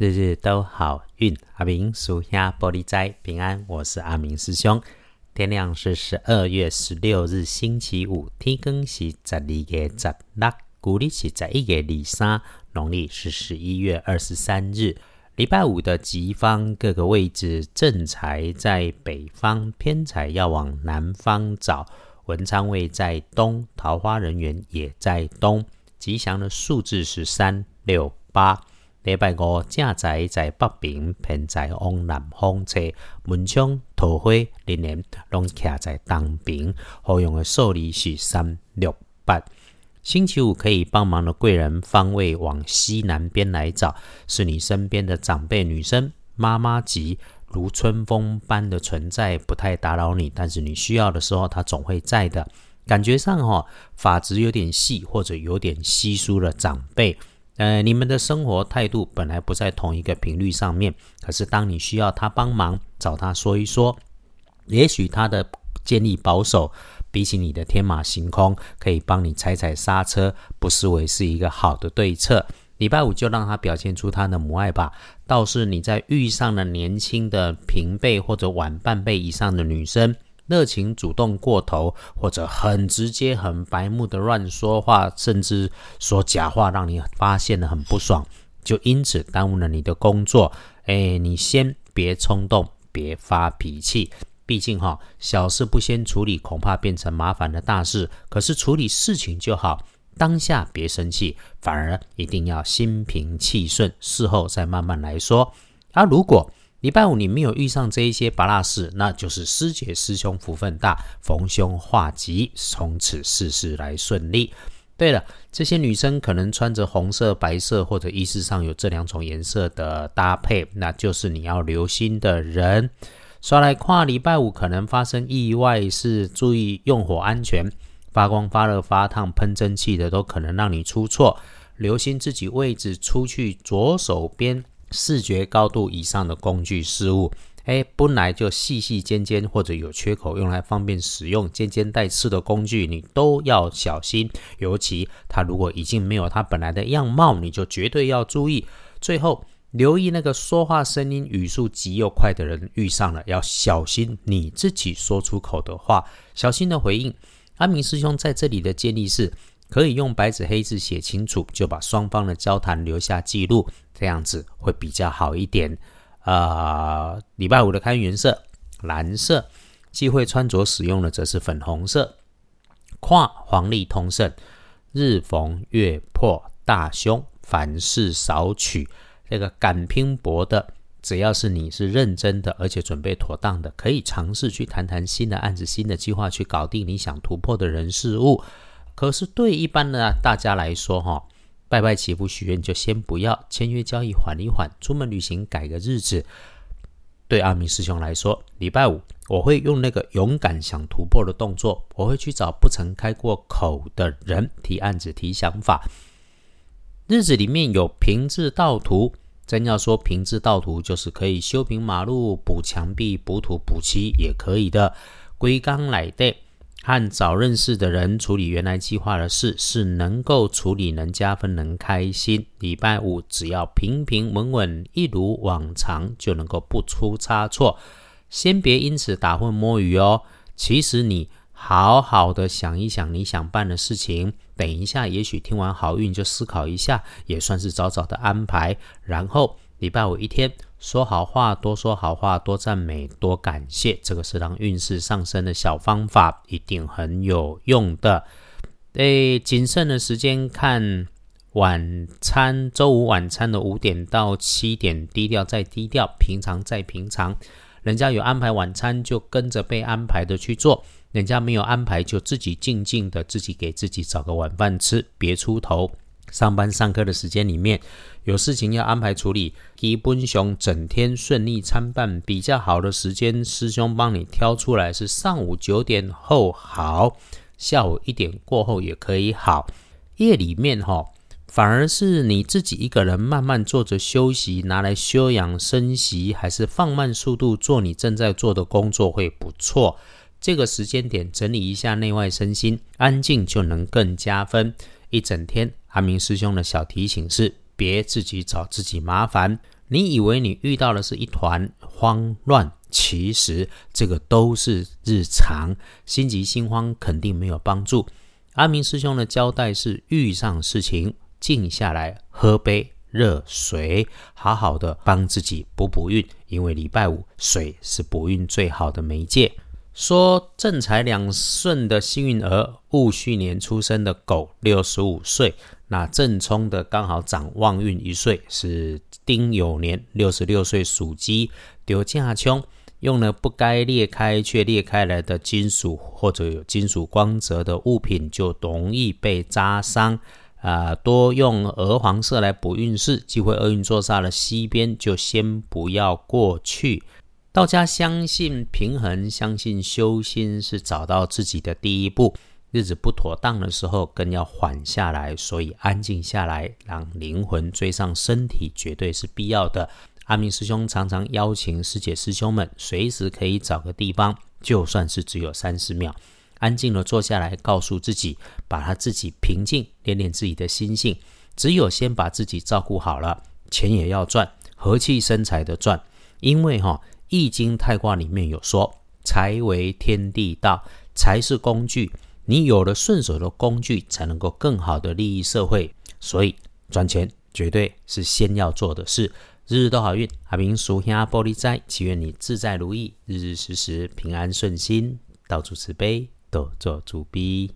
日日都好运，阿明属下玻璃斋平安。我是阿明师兄。天亮是十二月十六日星期五，天更是十二月十六，古历是十一月二三，农历是十一月二十三日。礼拜五的吉方各个位置，正财在北方，偏财要往南方找。文昌位在东，桃花人员也在东。吉祥的数字是三六八。礼拜五正在在北边，偏在往南方吹，门窗桃花连连拢徛在东边。好用的数字是三六八。星期五可以帮忙的贵人方位往西南边来找，是你身边的长辈女生妈妈级，如春风般的存在，不太打扰你，但是你需要的时候，她总会在的。感觉上哈，发质有点细或者有点稀疏的长辈。呃，你们的生活态度本来不在同一个频率上面，可是当你需要他帮忙，找他说一说，也许他的建立保守，比起你的天马行空，可以帮你踩踩刹车，不失为是一个好的对策。礼拜五就让他表现出他的母爱吧。倒是你在遇上了年轻的平辈或者晚半辈以上的女生。热情主动过头，或者很直接、很白目的乱说话，甚至说假话，让你发现的很不爽，就因此耽误了你的工作。哎，你先别冲动，别发脾气，毕竟哈，小事不先处理，恐怕变成麻烦的大事。可是处理事情就好，当下别生气，反而一定要心平气顺，事后再慢慢来说。啊，如果。礼拜五你没有遇上这一些拔拉事，那就是师姐师兄福分大，逢凶化吉，从此事事来顺利。对了，这些女生可能穿着红色、白色，或者衣饰上有这两种颜色的搭配，那就是你要留心的人。刷来跨礼拜五可能发生意外，是注意用火安全，发光、发热、发烫、喷蒸汽的都可能让你出错。留心自己位置，出去左手边。视觉高度以上的工具事物，哎，本来就细细尖尖或者有缺口，用来方便使用、尖尖带刺的工具，你都要小心。尤其它如果已经没有它本来的样貌，你就绝对要注意。最后，留意那个说话声音语速极又快的人，遇上了要小心你自己说出口的话，小心的回应。阿明师兄在这里的建议是。可以用白纸黑字写清楚，就把双方的交谈留下记录，这样子会比较好一点。呃，礼拜五的开运色蓝色，忌讳穿着使用的则是粉红色。跨黄历通胜，日逢月破大凶，凡事少取。这个敢拼搏的，只要是你是认真的，而且准备妥当的，可以尝试去谈谈新的案子、新的计划，去搞定你想突破的人事物。可是对一般的大家来说，哈，拜拜祈福许愿就先不要，签约交易缓一缓，出门旅行改个日子。对阿明师兄来说，礼拜五我会用那个勇敢想突破的动作，我会去找不曾开过口的人提案子、提想法。日子里面有平治道图，真要说平治道图，就是可以修平马路、补墙壁、补土、补漆也可以的。归刚来的。和早认识的人处理原来计划的事，是能够处理、能加分、能开心。礼拜五只要平平稳稳，一如往常，就能够不出差错。先别因此打混摸鱼哦。其实你好好的想一想你想办的事情，等一下也许听完好运就思考一下，也算是早早的安排。然后礼拜五一天。说好话，多说好话，多赞美，多感谢，这个是让运势上升的小方法，一定很有用的。诶，谨慎的时间看晚餐，周五晚餐的五点到七点，低调再低调，平常再平常。人家有安排晚餐，就跟着被安排的去做；人家没有安排，就自己静静的自己给自己找个晚饭吃，别出头。上班上课的时间里面，有事情要安排处理，基本上整天顺利参半。比较好的时间，师兄帮你挑出来是上午九点后好，下午一点过后也可以好。夜里面哈，反而是你自己一个人慢慢坐着休息，拿来休养生息，还是放慢速度做你正在做的工作会不错。这个时间点整理一下内外身心，安静就能更加分。一整天，阿明师兄的小提醒是：别自己找自己麻烦。你以为你遇到的是一团慌乱，其实这个都是日常，心急心慌肯定没有帮助。阿明师兄的交代是：遇上事情，静下来，喝杯热水，好好的帮自己补补运。因为礼拜五水是补运最好的媒介。说正财两顺的幸运儿，戊戌年出生的狗，六十五岁。那正冲的刚好长旺运一岁，是丁酉年六十六岁属鸡。丢架冲用了不该裂开却裂开来的金属或者有金属光泽的物品，就容易被扎伤。啊，多用鹅黄色来补运势，机会厄运坐煞的西边就先不要过去。道家相信平衡，相信修心是找到自己的第一步。日子不妥当的时候，更要缓下来，所以安静下来，让灵魂追上身体，绝对是必要的。阿明师兄常常邀请师姐师兄们，随时可以找个地方，就算是只有三十秒，安静的坐下来，告诉自己，把他自己平静，练练自己的心性。只有先把自己照顾好了，钱也要赚，和气生财的赚。因为哈，《易经》太卦里面有说，财为天地道，财是工具。你有了顺手的工具，才能够更好的利益社会。所以赚钱绝对是先要做的事。日日都好运，阿明叔兄玻璃斋，祈愿你自在如意，日日时时平安顺心，到处慈悲，多做主逼。